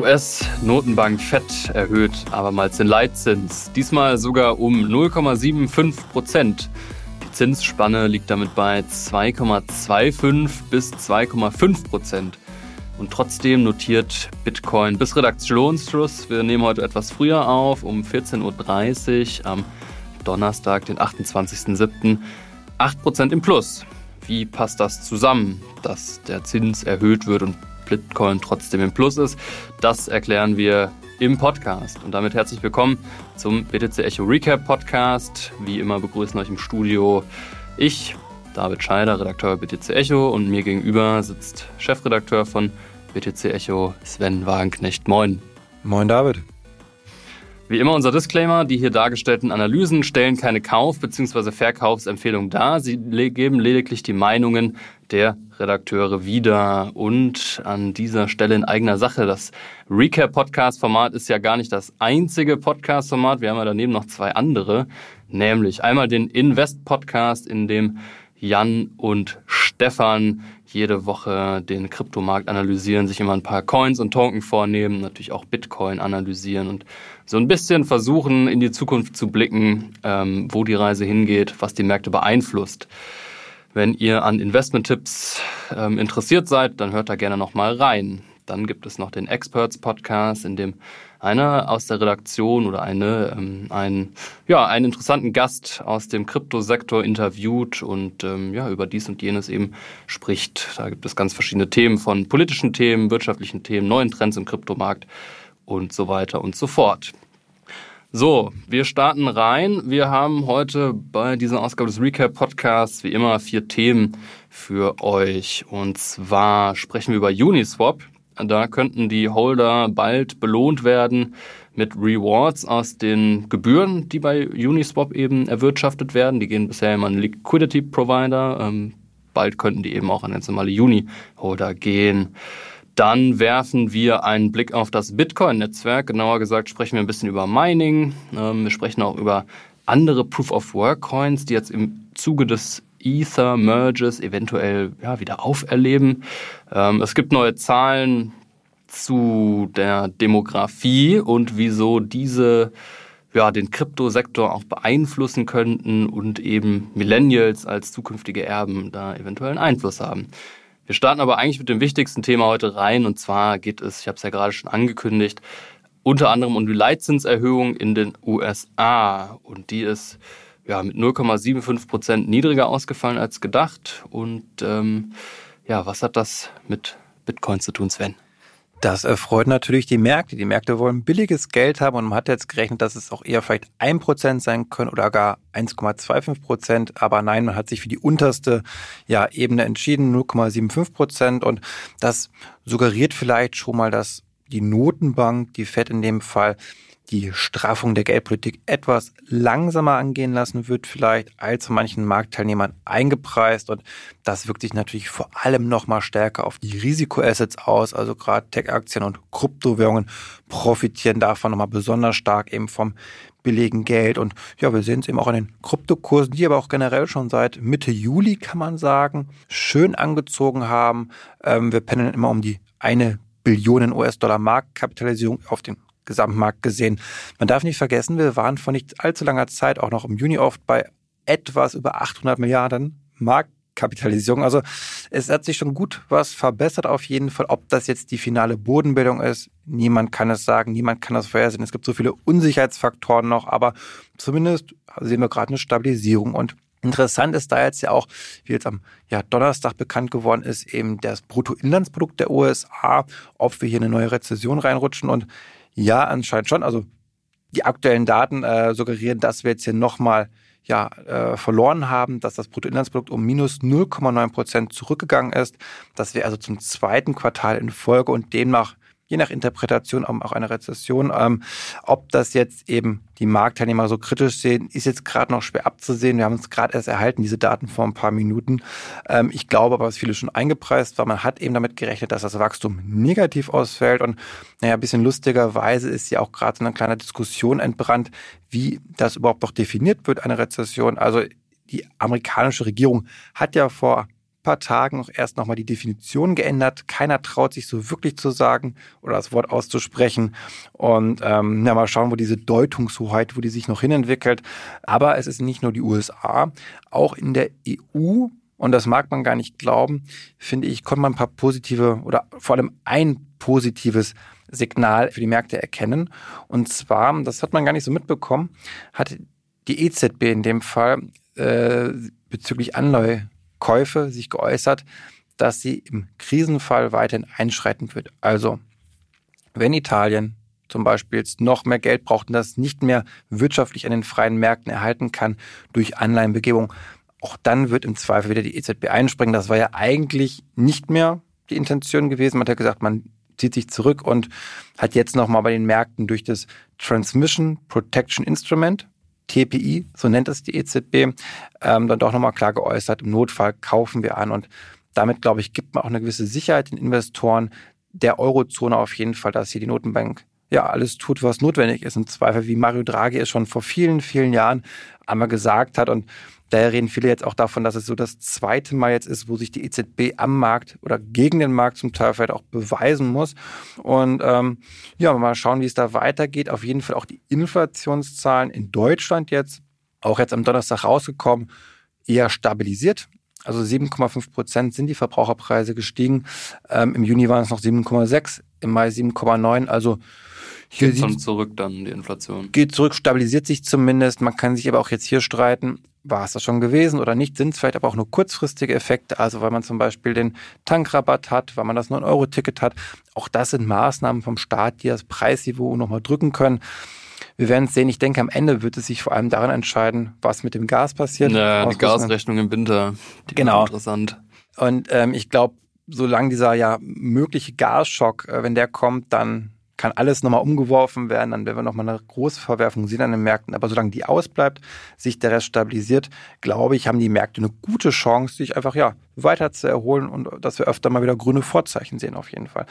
US-Notenbank Fed erhöht abermals den Leitzins, diesmal sogar um 0,75 Prozent. Die Zinsspanne liegt damit bei 2,25 bis 2,5 Prozent. Und trotzdem notiert Bitcoin bis Redaktionsschluss. Wir nehmen heute etwas früher auf, um 14.30 Uhr am Donnerstag, den 28.07. 8% im Plus. Wie passt das zusammen, dass der Zins erhöht wird und Bitcoin trotzdem im Plus ist. Das erklären wir im Podcast. Und damit herzlich willkommen zum BTC Echo Recap Podcast. Wie immer begrüßen euch im Studio ich, David Scheider, Redakteur BTC Echo und mir gegenüber sitzt Chefredakteur von BTC Echo Sven Wagenknecht. Moin. Moin David. Wie immer unser Disclaimer, die hier dargestellten Analysen stellen keine Kauf- bzw. Verkaufsempfehlung dar. Sie geben lediglich die Meinungen der Redakteure wieder. Und an dieser Stelle in eigener Sache, das Recap-Podcast-Format ist ja gar nicht das einzige Podcast-Format. Wir haben ja daneben noch zwei andere, nämlich einmal den Invest-Podcast, in dem Jan und Stefan jede Woche den Kryptomarkt analysieren, sich immer ein paar Coins und Token vornehmen, natürlich auch Bitcoin analysieren und so ein bisschen versuchen, in die Zukunft zu blicken, ähm, wo die Reise hingeht, was die Märkte beeinflusst. Wenn ihr an Investment-Tipps ähm, interessiert seid, dann hört da gerne noch mal rein. Dann gibt es noch den Experts Podcast, in dem einer aus der Redaktion oder eine ähm, ein, ja, einen interessanten Gast aus dem Kryptosektor interviewt und ähm, ja, über dies und jenes eben spricht. Da gibt es ganz verschiedene Themen von politischen Themen, wirtschaftlichen Themen, neuen Trends im Kryptomarkt und so weiter und so fort. So, wir starten rein. Wir haben heute bei dieser Ausgabe des Recap Podcasts wie immer vier Themen für euch. Und zwar sprechen wir über Uniswap. Da könnten die Holder bald belohnt werden mit Rewards aus den Gebühren, die bei Uniswap eben erwirtschaftet werden. Die gehen bisher immer an Liquidity Provider. Ähm, bald könnten die eben auch an ganz normale Uni-Holder gehen. Dann werfen wir einen Blick auf das Bitcoin-Netzwerk. Genauer gesagt sprechen wir ein bisschen über Mining. Ähm, wir sprechen auch über andere Proof-of-Work-Coins, die jetzt im Zuge des Ether-Merges eventuell ja, wieder auferleben. Ähm, es gibt neue Zahlen zu der Demografie und wieso diese ja, den Kryptosektor auch beeinflussen könnten und eben Millennials als zukünftige Erben da eventuell einen Einfluss haben. Wir starten aber eigentlich mit dem wichtigsten Thema heute rein und zwar geht es, ich habe es ja gerade schon angekündigt, unter anderem um die Leitzinserhöhung in den USA und die ist ja mit 0,75 Prozent niedriger ausgefallen als gedacht und ähm, ja, was hat das mit Bitcoin zu tun, Sven? Das erfreut natürlich die Märkte. Die Märkte wollen billiges Geld haben und man hat jetzt gerechnet, dass es auch eher vielleicht ein Prozent sein können oder gar 1,25 Prozent. Aber nein, man hat sich für die unterste ja, Ebene entschieden, 0,75 Prozent. Und das suggeriert vielleicht schon mal, dass die Notenbank, die Fed in dem Fall, die Straffung der Geldpolitik etwas langsamer angehen lassen wird, vielleicht als manchen Marktteilnehmern eingepreist. Und das wirkt sich natürlich vor allem nochmal stärker auf die Risikoassets aus. Also gerade Tech-Aktien und Kryptowährungen profitieren davon nochmal besonders stark eben vom billigen Geld. Und ja, wir sehen es eben auch an den Kryptokursen, die aber auch generell schon seit Mitte Juli, kann man sagen, schön angezogen haben. Ähm, wir pendeln immer um die eine Billionen US-Dollar Marktkapitalisierung auf den Gesamtmarkt gesehen. Man darf nicht vergessen, wir waren vor nicht allzu langer Zeit auch noch im Juni oft bei etwas über 800 Milliarden Marktkapitalisierung. Also es hat sich schon gut was verbessert auf jeden Fall. Ob das jetzt die finale Bodenbildung ist, niemand kann es sagen, niemand kann das vorhersehen. Es gibt so viele Unsicherheitsfaktoren noch, aber zumindest sehen wir gerade eine Stabilisierung und Interessant ist da jetzt ja auch, wie jetzt am ja, Donnerstag bekannt geworden ist, eben das Bruttoinlandsprodukt der USA, ob wir hier eine neue Rezession reinrutschen. Und ja, anscheinend schon. Also die aktuellen Daten äh, suggerieren, dass wir jetzt hier nochmal ja, äh, verloren haben, dass das Bruttoinlandsprodukt um minus 0,9 Prozent zurückgegangen ist. Das wäre also zum zweiten Quartal in Folge und demnach je nach Interpretation auch eine Rezession. Ähm, ob das jetzt eben die Marktteilnehmer so kritisch sehen, ist jetzt gerade noch schwer abzusehen. Wir haben uns gerade erst erhalten, diese Daten vor ein paar Minuten. Ähm, ich glaube aber, was viele schon eingepreist war, man hat eben damit gerechnet, dass das Wachstum negativ ausfällt. Und naja, ein bisschen lustigerweise ist ja auch gerade so eine kleine Diskussion entbrannt, wie das überhaupt noch definiert wird, eine Rezession. Also die amerikanische Regierung hat ja vor paar Tagen auch erst nochmal die Definition geändert. Keiner traut sich so wirklich zu sagen oder das Wort auszusprechen. Und ähm, ja, mal schauen, wo diese Deutungshoheit, wo die sich noch hinentwickelt. Aber es ist nicht nur die USA, auch in der EU und das mag man gar nicht glauben, finde ich, konnte man ein paar positive oder vor allem ein positives Signal für die Märkte erkennen. Und zwar, das hat man gar nicht so mitbekommen, hat die EZB in dem Fall äh, bezüglich Anleihekäufe sich geäußert, dass sie im Krisenfall weiterhin einschreiten wird. Also, wenn Italien zum Beispiel jetzt noch mehr Geld braucht und das nicht mehr wirtschaftlich an den freien Märkten erhalten kann durch Anleihenbegebung, auch dann wird im Zweifel wieder die EZB einspringen. Das war ja eigentlich nicht mehr die Intention gewesen. Man hat ja gesagt, man zieht sich zurück und hat jetzt nochmal bei den Märkten durch das Transmission Protection Instrument, TPI, so nennt es die EZB, ähm, dann doch nochmal klar geäußert, im Notfall kaufen wir an. Und damit, glaube ich, gibt man auch eine gewisse Sicherheit den Investoren der Eurozone auf jeden Fall, dass hier die Notenbank ja alles tut, was notwendig ist. Im Zweifel, wie Mario Draghi es schon vor vielen, vielen Jahren einmal gesagt hat. Und Daher reden viele jetzt auch davon, dass es so das zweite Mal jetzt ist, wo sich die EZB am Markt oder gegen den Markt zum Teil vielleicht auch beweisen muss. Und ähm, ja, mal schauen, wie es da weitergeht. Auf jeden Fall auch die Inflationszahlen in Deutschland jetzt, auch jetzt am Donnerstag rausgekommen, eher stabilisiert. Also 7,5 Prozent sind die Verbraucherpreise gestiegen. Ähm, Im Juni waren es noch 7,6, im Mai 7,9. Also hier geht zurück dann die Inflation. Geht zurück, stabilisiert sich zumindest. Man kann sich aber auch jetzt hier streiten war es das schon gewesen oder nicht, sind es vielleicht aber auch nur kurzfristige Effekte, also weil man zum Beispiel den Tankrabatt hat, weil man das 9-Euro-Ticket hat. Auch das sind Maßnahmen vom Staat, die das Preisniveau nochmal drücken können. Wir werden es sehen. Ich denke, am Ende wird es sich vor allem daran entscheiden, was mit dem Gas passiert. Ja, die Gasrechnung im Winter, die genau. interessant. Und ähm, ich glaube, solange dieser ja mögliche Gasschock, äh, wenn der kommt, dann kann alles nochmal umgeworfen werden, dann werden wir nochmal eine große Verwerfung sehen an den Märkten. Aber solange die ausbleibt, sich der Rest stabilisiert, glaube ich, haben die Märkte eine gute Chance, sich einfach ja weiter zu erholen und dass wir öfter mal wieder grüne Vorzeichen sehen auf jeden Fall.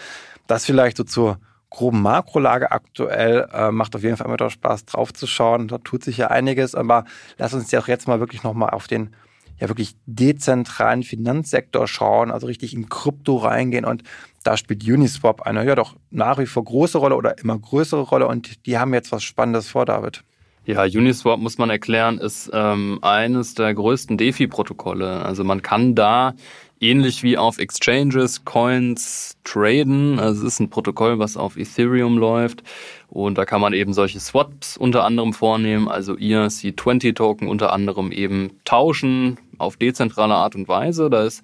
Das vielleicht so zur groben Makrolage aktuell. Äh, macht auf jeden Fall immer doch Spaß drauf zu schauen. Da tut sich ja einiges, aber lass uns ja auch jetzt mal wirklich nochmal auf den ja wirklich dezentralen Finanzsektor schauen, also richtig in Krypto reingehen und da spielt Uniswap eine ja doch nach wie vor große Rolle oder immer größere Rolle und die haben jetzt was Spannendes vor, David. Ja, Uniswap muss man erklären, ist ähm, eines der größten DeFi-Protokolle. Also man kann da ähnlich wie auf Exchanges Coins traden. Also es ist ein Protokoll, was auf Ethereum läuft. Und da kann man eben solche Swaps unter anderem vornehmen, also ERC20-Token unter anderem eben tauschen auf dezentrale Art und Weise. Da ist,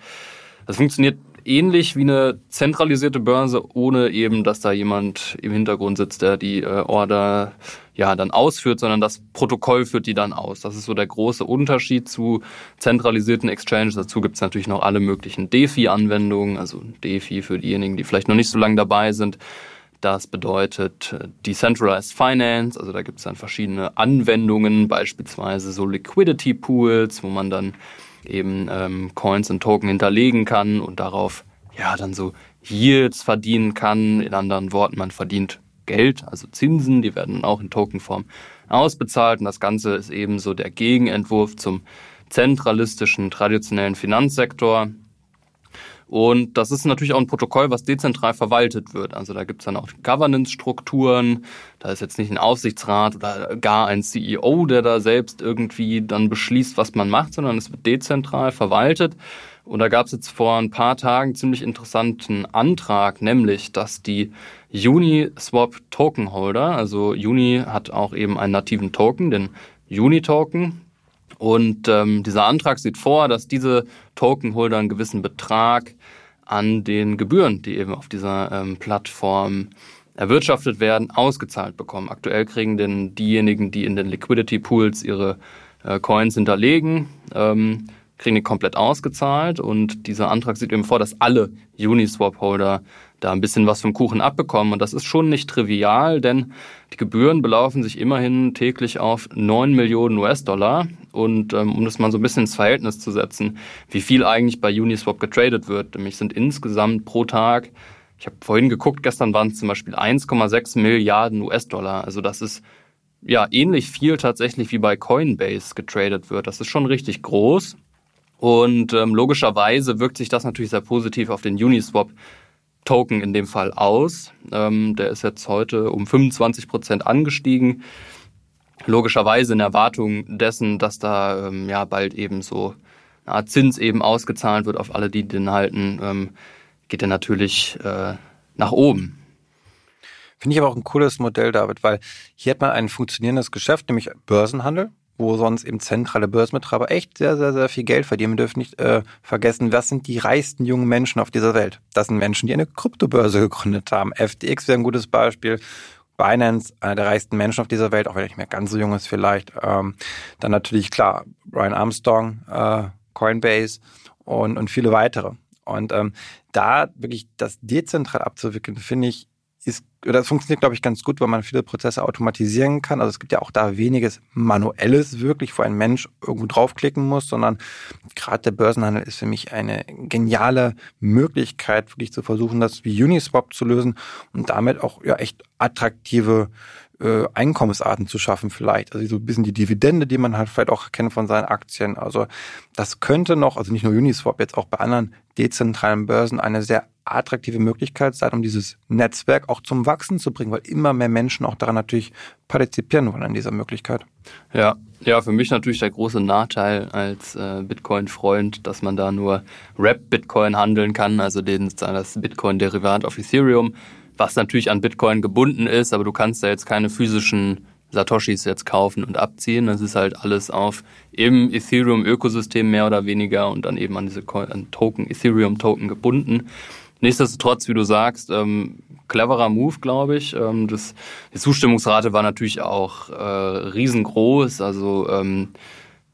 das funktioniert ähnlich wie eine zentralisierte Börse, ohne eben, dass da jemand im Hintergrund sitzt, der die äh, Order ja dann ausführt, sondern das Protokoll führt die dann aus. Das ist so der große Unterschied zu zentralisierten Exchanges. Dazu gibt es natürlich noch alle möglichen DeFi-Anwendungen, also DeFi für diejenigen, die vielleicht noch nicht so lange dabei sind. Das bedeutet äh, Decentralized Finance, also da gibt es dann verschiedene Anwendungen, beispielsweise so Liquidity Pools, wo man dann eben ähm, Coins und Token hinterlegen kann und darauf ja dann so Yields verdienen kann. In anderen Worten, man verdient Geld, also Zinsen, die werden auch in Tokenform ausbezahlt. Und das Ganze ist eben so der Gegenentwurf zum zentralistischen, traditionellen Finanzsektor. Und das ist natürlich auch ein Protokoll, was dezentral verwaltet wird. Also da gibt es dann auch Governance-Strukturen. Da ist jetzt nicht ein Aufsichtsrat oder gar ein CEO, der da selbst irgendwie dann beschließt, was man macht, sondern es wird dezentral verwaltet. Und da gab es jetzt vor ein paar Tagen ziemlich interessanten Antrag, nämlich, dass die Uniswap Token Holder, also Uni hat auch eben einen nativen Token, den Uni Token, und ähm, dieser Antrag sieht vor, dass diese Tokenholder einen gewissen Betrag an den Gebühren, die eben auf dieser ähm, Plattform erwirtschaftet werden, ausgezahlt bekommen. Aktuell kriegen denn diejenigen, die in den Liquidity Pools ihre äh, Coins hinterlegen, ähm, kriegen die komplett ausgezahlt. Und dieser Antrag sieht eben vor, dass alle Uniswap-Holder da ein bisschen was vom Kuchen abbekommen. Und das ist schon nicht trivial, denn die Gebühren belaufen sich immerhin täglich auf 9 Millionen US-Dollar. Und ähm, um das mal so ein bisschen ins Verhältnis zu setzen, wie viel eigentlich bei Uniswap getradet wird. Nämlich sind insgesamt pro Tag, ich habe vorhin geguckt, gestern waren es zum Beispiel 1,6 Milliarden US-Dollar. Also das ist ja ähnlich viel tatsächlich wie bei Coinbase getradet wird. Das ist schon richtig groß. Und ähm, logischerweise wirkt sich das natürlich sehr positiv auf den Uniswap Token in dem Fall aus. Ähm, der ist jetzt heute um 25 Prozent angestiegen. Logischerweise in Erwartung dessen, dass da ähm, ja bald eben so eine Art Zins eben ausgezahlt wird auf alle, die den halten, ähm, geht er natürlich äh, nach oben. Finde ich aber auch ein cooles Modell, David, weil hier hat man ein funktionierendes Geschäft, nämlich Börsenhandel wo sonst eben zentrale Börsenbetreiber echt sehr, sehr, sehr viel Geld verdienen. Wir dürfen nicht äh, vergessen, was sind die reichsten jungen Menschen auf dieser Welt? Das sind Menschen, die eine Kryptobörse gegründet haben. FTX wäre ein gutes Beispiel. Binance, einer der reichsten Menschen auf dieser Welt, auch wenn er nicht mehr ganz so jung ist vielleicht. Ähm, dann natürlich, klar, Brian Armstrong, äh, Coinbase und, und viele weitere. Und ähm, da wirklich das dezentral abzuwickeln, finde ich, ist, oder das funktioniert, glaube ich, ganz gut, weil man viele Prozesse automatisieren kann. Also es gibt ja auch da weniges Manuelles wirklich, wo ein Mensch irgendwo draufklicken muss, sondern gerade der Börsenhandel ist für mich eine geniale Möglichkeit, wirklich zu versuchen, das wie Uniswap zu lösen und damit auch ja echt attraktive äh, Einkommensarten zu schaffen vielleicht. Also so ein bisschen die Dividende, die man halt vielleicht auch kennt von seinen Aktien. Also das könnte noch, also nicht nur Uniswap, jetzt auch bei anderen dezentralen Börsen eine sehr attraktive Möglichkeit sein, um dieses Netzwerk auch zum Wachsen zu bringen, weil immer mehr Menschen auch daran natürlich partizipieren wollen an dieser Möglichkeit. Ja, ja, für mich natürlich der große Nachteil als äh, Bitcoin-Freund, dass man da nur Rap-Bitcoin handeln kann, also den, das Bitcoin-Derivat auf Ethereum was natürlich an Bitcoin gebunden ist, aber du kannst da jetzt keine physischen Satoshis jetzt kaufen und abziehen. Das ist halt alles auf im Ethereum-Ökosystem mehr oder weniger und dann eben an diese an Token, Ethereum-Token gebunden. Nichtsdestotrotz, wie du sagst, ähm, cleverer Move, glaube ich. Ähm, das, die Zustimmungsrate war natürlich auch äh, riesengroß. Also ähm,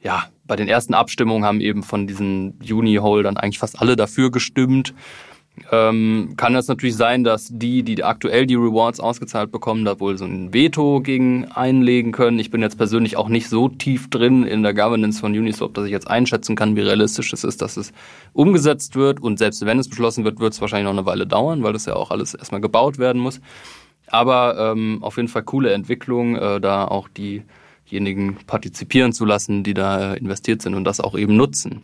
ja, bei den ersten Abstimmungen haben eben von diesen Juni-Holdern eigentlich fast alle dafür gestimmt ähm, kann das natürlich sein, dass die, die aktuell die Rewards ausgezahlt bekommen, da wohl so ein Veto gegen einlegen können. Ich bin jetzt persönlich auch nicht so tief drin in der Governance von Uniswap, dass ich jetzt einschätzen kann, wie realistisch es ist, dass es umgesetzt wird. Und selbst wenn es beschlossen wird, wird es wahrscheinlich noch eine Weile dauern, weil das ja auch alles erstmal gebaut werden muss. Aber ähm, auf jeden Fall coole Entwicklung, äh, da auch diejenigen partizipieren zu lassen, die da investiert sind und das auch eben nutzen.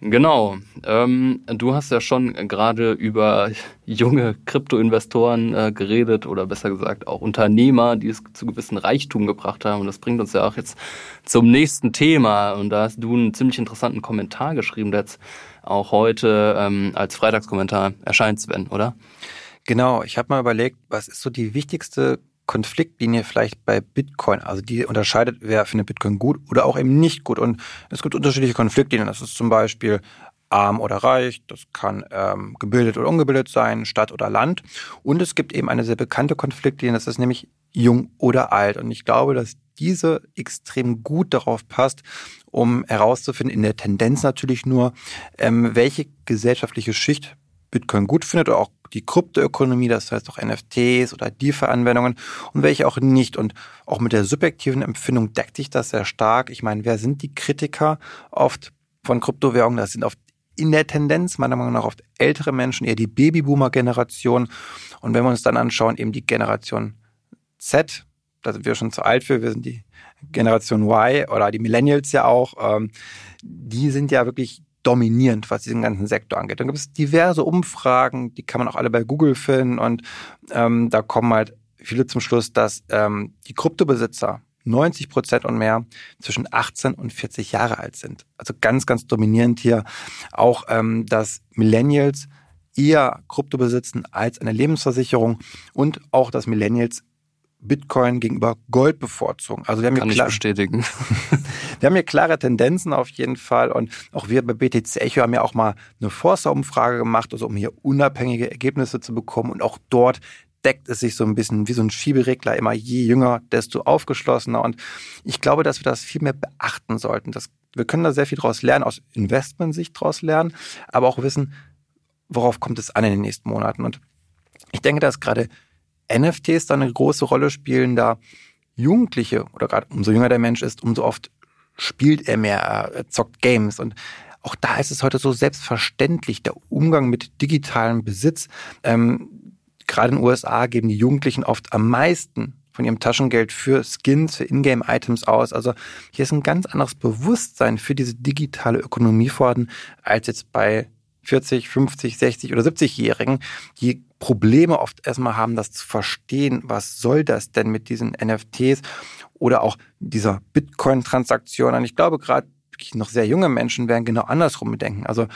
Genau. Ähm, du hast ja schon gerade über junge Kryptoinvestoren äh, geredet oder besser gesagt auch Unternehmer, die es zu gewissen Reichtum gebracht haben. Und das bringt uns ja auch jetzt zum nächsten Thema. Und da hast du einen ziemlich interessanten Kommentar geschrieben, der jetzt auch heute ähm, als Freitagskommentar erscheint, Sven, oder? Genau. Ich habe mal überlegt, was ist so die wichtigste Konfliktlinie vielleicht bei Bitcoin. Also die unterscheidet, wer findet Bitcoin gut oder auch eben nicht gut. Und es gibt unterschiedliche Konfliktlinien. Das ist zum Beispiel arm oder reich, das kann ähm, gebildet oder ungebildet sein, Stadt oder Land. Und es gibt eben eine sehr bekannte Konfliktlinie, das ist nämlich jung oder alt. Und ich glaube, dass diese extrem gut darauf passt, um herauszufinden, in der Tendenz natürlich nur, ähm, welche gesellschaftliche Schicht Bitcoin gut findet oder auch die Kryptoökonomie, das heißt auch NFTs oder DeFi-Anwendungen und welche auch nicht. Und auch mit der subjektiven Empfindung deckt sich das sehr stark. Ich meine, wer sind die Kritiker oft von Kryptowährungen? Das sind oft in der Tendenz meiner Meinung nach oft ältere Menschen, eher die Babyboomer-Generation. Und wenn wir uns dann anschauen, eben die Generation Z, da sind wir schon zu alt für, wir sind die Generation Y oder die Millennials ja auch, ähm, die sind ja wirklich dominierend, was diesen ganzen Sektor angeht. Dann gibt es diverse Umfragen, die kann man auch alle bei Google finden und ähm, da kommen halt viele zum Schluss, dass ähm, die Kryptobesitzer 90 Prozent und mehr zwischen 18 und 40 Jahre alt sind. Also ganz, ganz dominierend hier auch, ähm, dass Millennials eher Krypto besitzen als eine Lebensversicherung und auch, dass Millennials Bitcoin gegenüber Gold bevorzugen. Also wir haben Kann hier klar, bestätigen. wir haben hier klare Tendenzen auf jeden Fall und auch wir bei BTC Echo haben ja auch mal eine Forster-Umfrage gemacht, also um hier unabhängige Ergebnisse zu bekommen und auch dort deckt es sich so ein bisschen wie so ein Schieberegler, immer je jünger, desto aufgeschlossener und ich glaube, dass wir das viel mehr beachten sollten. Das, wir können da sehr viel draus lernen, aus Investmentsicht draus lernen, aber auch wissen, worauf kommt es an in den nächsten Monaten und ich denke, dass gerade NFTs da eine große Rolle spielen, da Jugendliche oder gerade umso jünger der Mensch ist, umso oft spielt er mehr, er zockt Games und auch da ist es heute so selbstverständlich, der Umgang mit digitalem Besitz. Ähm, gerade in den USA geben die Jugendlichen oft am meisten von ihrem Taschengeld für Skins, für Ingame-Items aus. Also hier ist ein ganz anderes Bewusstsein für diese digitale Ökonomie vorhanden, als jetzt bei 40, 50, 60 oder 70-Jährigen, die Probleme oft erstmal haben, das zu verstehen, was soll das denn mit diesen NFTs oder auch dieser Bitcoin-Transaktion. Und ich glaube, gerade noch sehr junge Menschen werden genau andersrum denken. Also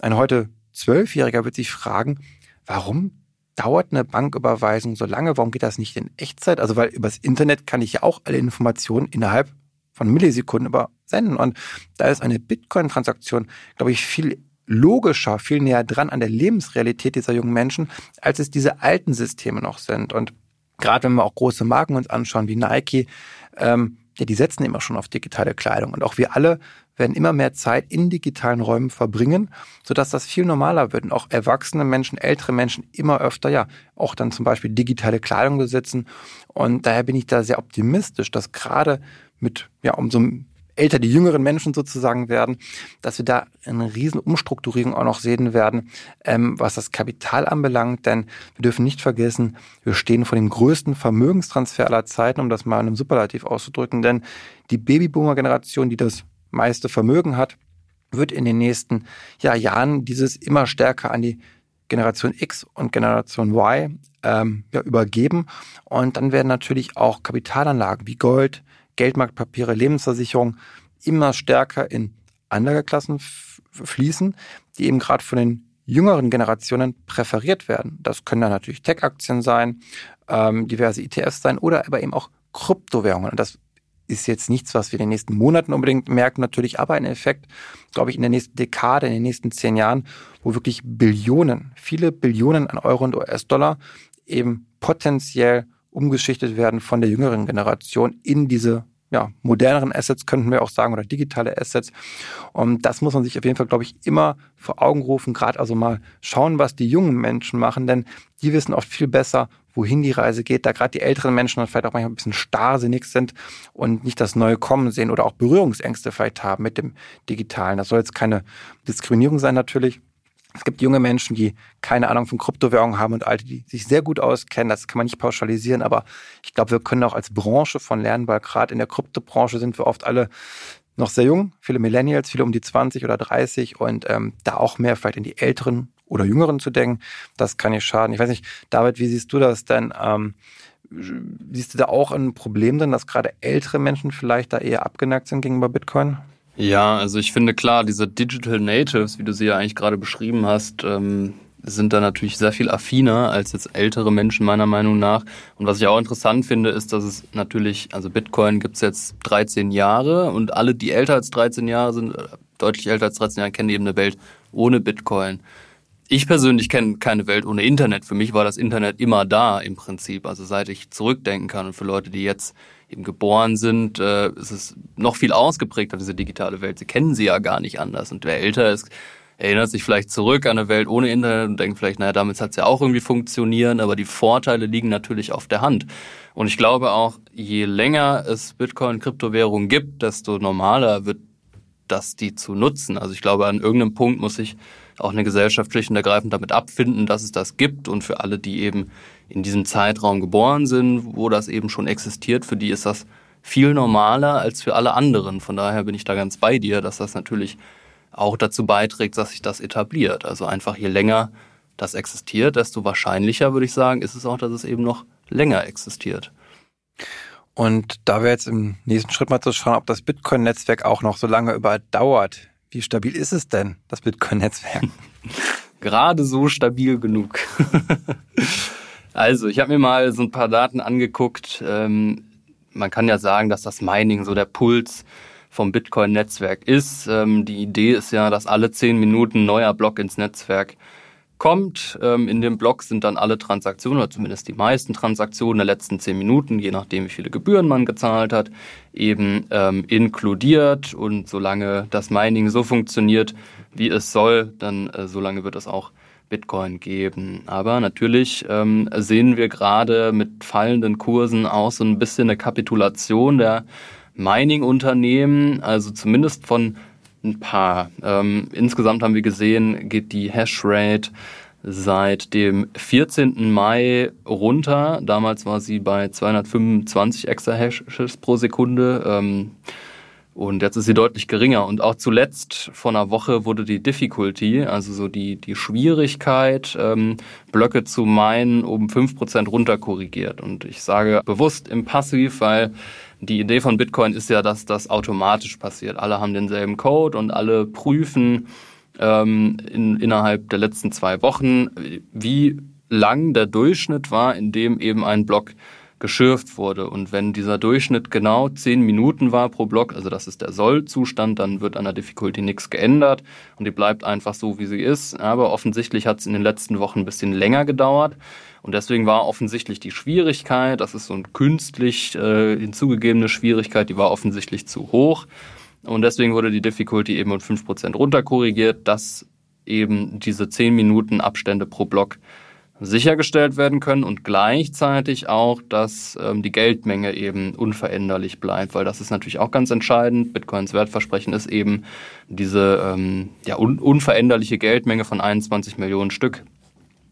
ein heute Zwölfjähriger wird sich fragen, warum dauert eine Banküberweisung so lange? Warum geht das nicht in Echtzeit? Also, weil übers Internet kann ich ja auch alle Informationen innerhalb von Millisekunden übersenden. Und da ist eine Bitcoin-Transaktion, glaube ich, viel logischer, viel näher dran an der Lebensrealität dieser jungen Menschen, als es diese alten Systeme noch sind. Und gerade wenn wir auch große Marken uns anschauen, wie Nike, ähm, ja, die setzen immer schon auf digitale Kleidung. Und auch wir alle werden immer mehr Zeit in digitalen Räumen verbringen, sodass das viel normaler wird und auch erwachsene Menschen, ältere Menschen immer öfter, ja, auch dann zum Beispiel digitale Kleidung besitzen. Und daher bin ich da sehr optimistisch, dass gerade mit, ja, umso älter die jüngeren Menschen sozusagen werden, dass wir da eine riesen Umstrukturierung auch noch sehen werden, ähm, was das Kapital anbelangt. Denn wir dürfen nicht vergessen, wir stehen vor dem größten Vermögenstransfer aller Zeiten, um das mal in einem Superlativ auszudrücken. Denn die Babyboomer-Generation, die das meiste Vermögen hat, wird in den nächsten ja, Jahren dieses immer stärker an die Generation X und Generation Y ähm, ja, übergeben. Und dann werden natürlich auch Kapitalanlagen wie Gold, Geldmarktpapiere, Lebensversicherung immer stärker in Anlageklassen fließen, die eben gerade von den jüngeren Generationen präferiert werden. Das können dann natürlich Tech-Aktien sein, ähm, diverse ETFs sein oder aber eben auch Kryptowährungen. Und das ist jetzt nichts, was wir in den nächsten Monaten unbedingt merken, natürlich, aber ein Effekt, glaube ich, in der nächsten Dekade, in den nächsten zehn Jahren, wo wirklich Billionen, viele Billionen an Euro und US-Dollar eben potenziell umgeschichtet werden von der jüngeren Generation in diese ja, moderneren Assets könnten wir auch sagen oder digitale Assets. Und das muss man sich auf jeden Fall, glaube ich, immer vor Augen rufen. Gerade also mal schauen, was die jungen Menschen machen, denn die wissen oft viel besser, wohin die Reise geht, da gerade die älteren Menschen vielleicht auch manchmal ein bisschen starrsinnig sind und nicht das Neue kommen sehen oder auch Berührungsängste vielleicht haben mit dem Digitalen. Das soll jetzt keine Diskriminierung sein natürlich. Es gibt junge Menschen, die keine Ahnung von Kryptowährungen haben und alte, die sich sehr gut auskennen. Das kann man nicht pauschalisieren, aber ich glaube, wir können auch als Branche von lernen, weil gerade in der Kryptobranche sind wir oft alle noch sehr jung, viele Millennials, viele um die 20 oder 30 und ähm, da auch mehr vielleicht in die älteren oder Jüngeren zu denken, das kann nicht schaden. Ich weiß nicht, David, wie siehst du das denn? Ähm, siehst du da auch ein Problem drin, dass gerade ältere Menschen vielleicht da eher abgeneigt sind gegenüber Bitcoin? Ja, also ich finde klar, diese Digital Natives, wie du sie ja eigentlich gerade beschrieben hast, ähm, sind da natürlich sehr viel affiner als jetzt ältere Menschen meiner Meinung nach. Und was ich auch interessant finde, ist, dass es natürlich, also Bitcoin gibt's jetzt 13 Jahre und alle, die älter als 13 Jahre sind, äh, deutlich älter als 13 Jahre, kennen eben eine Welt ohne Bitcoin. Ich persönlich kenne keine Welt ohne Internet. Für mich war das Internet immer da im Prinzip, also seit ich zurückdenken kann. Und für Leute, die jetzt eben geboren sind, äh, ist es noch viel ausgeprägter, diese digitale Welt. Sie kennen sie ja gar nicht anders. Und wer älter ist, erinnert sich vielleicht zurück an eine Welt ohne Internet und denkt vielleicht, naja, damit hat es ja auch irgendwie funktionieren, aber die Vorteile liegen natürlich auf der Hand. Und ich glaube auch, je länger es Bitcoin-Kryptowährungen gibt, desto normaler wird das, die zu nutzen. Also ich glaube, an irgendeinem Punkt muss sich auch eine Gesellschaft schlicht und ergreifend damit abfinden, dass es das gibt. Und für alle, die eben in diesem Zeitraum geboren sind, wo das eben schon existiert, für die ist das viel normaler als für alle anderen. Von daher bin ich da ganz bei dir, dass das natürlich auch dazu beiträgt, dass sich das etabliert. Also einfach je länger das existiert, desto wahrscheinlicher, würde ich sagen, ist es auch, dass es eben noch länger existiert. Und da wäre jetzt im nächsten Schritt mal zu schauen, ob das Bitcoin-Netzwerk auch noch so lange überdauert, wie stabil ist es denn, das Bitcoin-Netzwerk? Gerade so stabil genug. also, ich habe mir mal so ein paar Daten angeguckt. Ähm, man kann ja sagen, dass das Mining so der Puls vom Bitcoin-Netzwerk ist. Ähm, die Idee ist ja, dass alle zehn Minuten neuer Block ins Netzwerk kommt. Ähm, in dem Block sind dann alle Transaktionen, oder zumindest die meisten Transaktionen der letzten zehn Minuten, je nachdem, wie viele Gebühren man gezahlt hat, eben ähm, inkludiert. Und solange das Mining so funktioniert, wie es soll, dann äh, solange wird es auch Bitcoin geben. Aber natürlich ähm, sehen wir gerade mit fallenden Kursen auch so ein bisschen eine Kapitulation der Mining-Unternehmen, also zumindest von ein paar. Ähm, insgesamt haben wir gesehen, geht die Hashrate seit dem 14. Mai runter. Damals war sie bei 225 Exahashes pro Sekunde. Ähm, und jetzt ist sie deutlich geringer. Und auch zuletzt vor einer Woche wurde die Difficulty, also so die, die Schwierigkeit, ähm, Blöcke zu meinen, um 5% runter korrigiert. Und ich sage bewusst im Passiv, weil die Idee von Bitcoin ist ja, dass das automatisch passiert. Alle haben denselben Code und alle prüfen ähm, in, innerhalb der letzten zwei Wochen, wie lang der Durchschnitt war, in dem eben ein Block geschürft wurde. Und wenn dieser Durchschnitt genau zehn Minuten war pro Block, also das ist der Soll-Zustand, dann wird an der Difficulty nichts geändert und die bleibt einfach so, wie sie ist. Aber offensichtlich hat es in den letzten Wochen ein bisschen länger gedauert. Und deswegen war offensichtlich die Schwierigkeit, das ist so eine künstlich äh, hinzugegebene Schwierigkeit, die war offensichtlich zu hoch. Und deswegen wurde die Difficulty eben um 5% runterkorrigiert, dass eben diese 10 Minuten Abstände pro Block sichergestellt werden können und gleichzeitig auch, dass ähm, die Geldmenge eben unveränderlich bleibt, weil das ist natürlich auch ganz entscheidend. Bitcoins Wertversprechen ist eben diese ähm, ja, un unveränderliche Geldmenge von 21 Millionen Stück.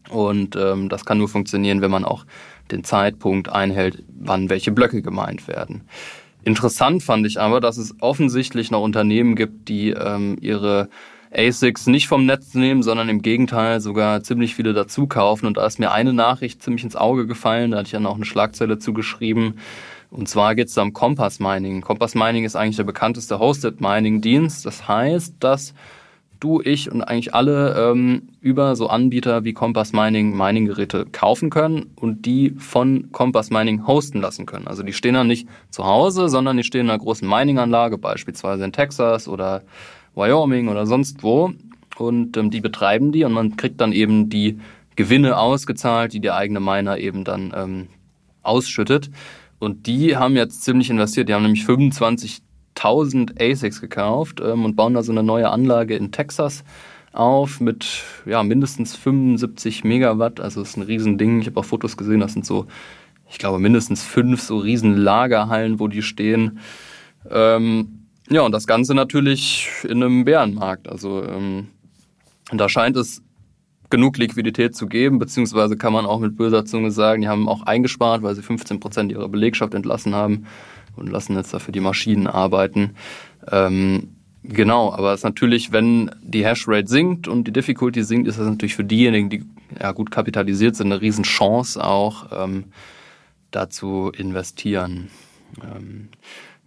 Und ähm, das kann nur funktionieren, wenn man auch den Zeitpunkt einhält, wann welche Blöcke gemeint werden. Interessant fand ich aber, dass es offensichtlich noch Unternehmen gibt, die ähm, ihre ASICs nicht vom Netz nehmen, sondern im Gegenteil sogar ziemlich viele dazu kaufen. Und da ist mir eine Nachricht ziemlich ins Auge gefallen, da hatte ich dann auch eine Schlagzeile zugeschrieben. Und zwar geht es da um Compass Mining. Compass Mining ist eigentlich der bekannteste Hosted Mining Dienst. Das heißt, dass du, ich und eigentlich alle ähm, über so Anbieter wie Compass Mining Mining-Geräte kaufen können und die von Compass Mining hosten lassen können. Also die stehen dann nicht zu Hause, sondern die stehen in einer großen Mining-Anlage, beispielsweise in Texas oder Wyoming oder sonst wo. Und ähm, die betreiben die und man kriegt dann eben die Gewinne ausgezahlt, die der eigene Miner eben dann ähm, ausschüttet. Und die haben jetzt ziemlich investiert. Die haben nämlich 25.000 ASICs gekauft ähm, und bauen da so eine neue Anlage in Texas auf mit ja, mindestens 75 Megawatt. Also das ist ein Riesending. Ich habe auch Fotos gesehen, das sind so, ich glaube, mindestens fünf so riesen Lagerhallen, wo die stehen. Ähm, ja, und das Ganze natürlich in einem Bärenmarkt. Also ähm, da scheint es genug Liquidität zu geben, beziehungsweise kann man auch mit böser Zunge sagen, die haben auch eingespart, weil sie 15 Prozent ihrer Belegschaft entlassen haben und lassen jetzt dafür die Maschinen arbeiten. Ähm, genau, aber es ist natürlich, wenn die Hashrate sinkt und die Difficulty sinkt, ist das natürlich für diejenigen, die ja gut kapitalisiert sind, eine Riesenchance auch, ähm, da zu investieren. Ähm,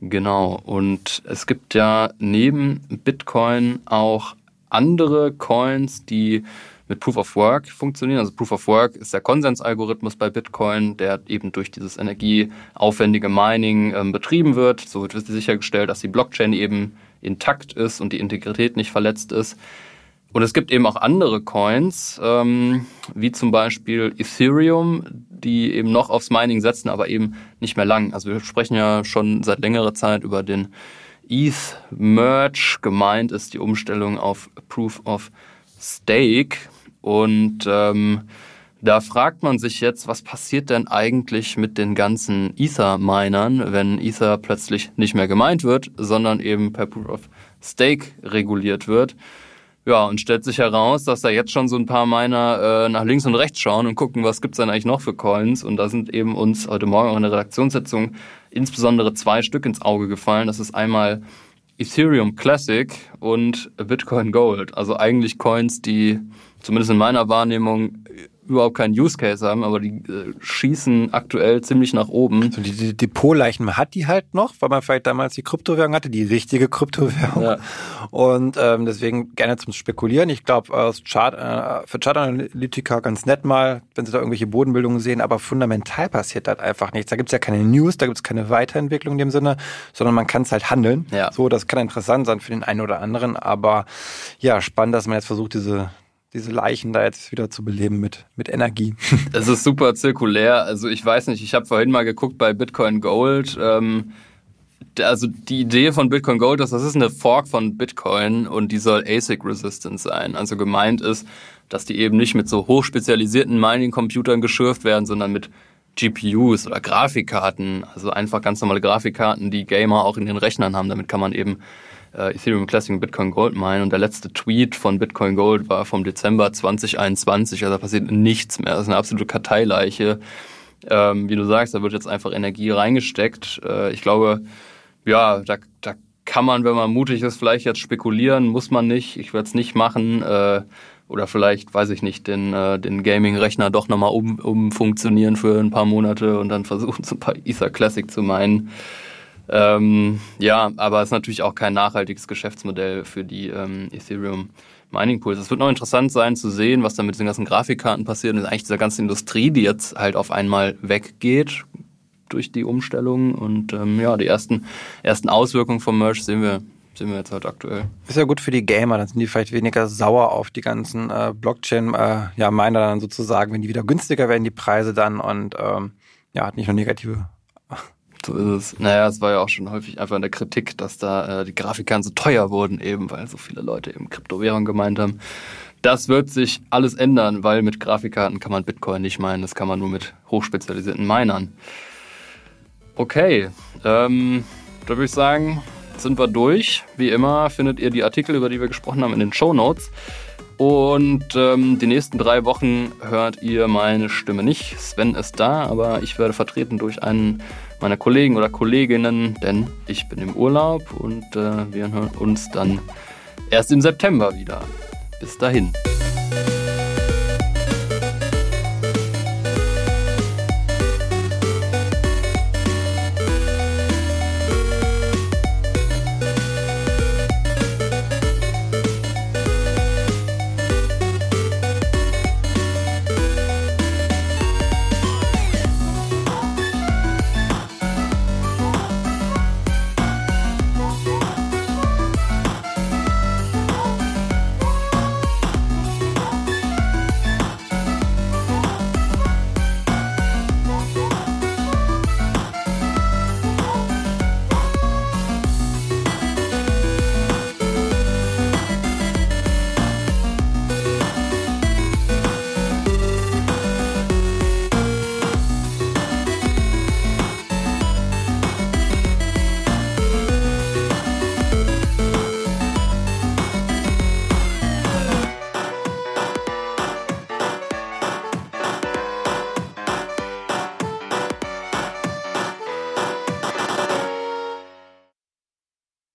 Genau. Und es gibt ja neben Bitcoin auch andere Coins, die mit Proof of Work funktionieren. Also Proof of Work ist der Konsensalgorithmus bei Bitcoin, der eben durch dieses energieaufwendige Mining ähm, betrieben wird. So wird sichergestellt, dass die Blockchain eben intakt ist und die Integrität nicht verletzt ist. Und es gibt eben auch andere Coins, ähm, wie zum Beispiel Ethereum, die eben noch aufs Mining setzen, aber eben nicht mehr lang. Also wir sprechen ja schon seit längerer Zeit über den ETH Merge. Gemeint ist die Umstellung auf Proof of Stake. Und ähm, da fragt man sich jetzt, was passiert denn eigentlich mit den ganzen Ether-Minern, wenn Ether plötzlich nicht mehr gemeint wird, sondern eben per Proof of Stake reguliert wird. Ja, und stellt sich heraus, dass da jetzt schon so ein paar meiner äh, nach links und rechts schauen und gucken, was gibt's denn eigentlich noch für Coins. Und da sind eben uns heute Morgen auch in der Redaktionssitzung insbesondere zwei Stück ins Auge gefallen. Das ist einmal Ethereum Classic und Bitcoin Gold. Also eigentlich Coins, die zumindest in meiner Wahrnehmung überhaupt keinen Use Case haben, aber die äh, schießen aktuell ziemlich nach oben. So die, die Depotleichen, man hat die halt noch, weil man vielleicht damals die Kryptowährung hatte, die richtige Kryptowährung. Ja. Und ähm, deswegen gerne zum Spekulieren. Ich glaube, aus Chart, äh, für Chartanalytiker ganz nett mal, wenn sie da irgendwelche Bodenbildungen sehen, aber fundamental passiert das einfach nichts. Da gibt's ja keine News, da gibt's keine Weiterentwicklung in dem Sinne, sondern man kann es halt handeln. Ja. So, das kann interessant sein für den einen oder anderen, aber ja, spannend, dass man jetzt versucht, diese diese Leichen da jetzt wieder zu beleben mit, mit Energie. Es ist super zirkulär. Also ich weiß nicht, ich habe vorhin mal geguckt bei Bitcoin Gold. Ähm, also die Idee von Bitcoin Gold ist, das ist eine Fork von Bitcoin und die soll ASIC-resistant sein. Also gemeint ist, dass die eben nicht mit so hochspezialisierten Mining-Computern geschürft werden, sondern mit GPUs oder Grafikkarten. Also einfach ganz normale Grafikkarten, die Gamer auch in den Rechnern haben. Damit kann man eben äh, Ethereum Classic und Bitcoin Gold meinen. Und der letzte Tweet von Bitcoin Gold war vom Dezember 2021. Also da passiert nichts mehr. Das ist eine absolute Karteileiche. Ähm, wie du sagst, da wird jetzt einfach Energie reingesteckt. Äh, ich glaube, ja, da, da kann man, wenn man mutig ist, vielleicht jetzt spekulieren, muss man nicht. Ich werde es nicht machen. Äh, oder vielleicht, weiß ich nicht, den, äh, den Gaming-Rechner doch nochmal um, umfunktionieren für ein paar Monate und dann versuchen, so ein paar Ether Classic zu meinen. Ähm, ja, aber es ist natürlich auch kein nachhaltiges Geschäftsmodell für die ähm, Ethereum Mining Pools. Es wird noch interessant sein zu sehen, was da mit den ganzen Grafikkarten passiert und eigentlich dieser ganzen Industrie, die jetzt halt auf einmal weggeht durch die Umstellung und ähm, ja, die ersten, ersten Auswirkungen vom Merch sehen wir sehen wir jetzt halt aktuell. Ist ja gut für die Gamer, dann sind die vielleicht weniger sauer auf die ganzen äh, Blockchain-Miner äh, ja, dann sozusagen, wenn die wieder günstiger werden, die Preise dann und ähm, ja, hat nicht nur negative so ist es. Naja, es war ja auch schon häufig einfach in der Kritik, dass da äh, die Grafikkarten so teuer wurden, eben weil so viele Leute eben Kryptowährung gemeint haben. Das wird sich alles ändern, weil mit Grafikkarten kann man Bitcoin nicht meinen, das kann man nur mit hochspezialisierten Minern. Okay, ähm, da würde ich sagen, sind wir durch. Wie immer findet ihr die Artikel, über die wir gesprochen haben, in den Show Notes. Und ähm, die nächsten drei Wochen hört ihr meine Stimme nicht. Sven ist da, aber ich werde vertreten durch einen meiner Kollegen oder Kolleginnen, denn ich bin im Urlaub und äh, wir hören uns dann erst im September wieder. Bis dahin.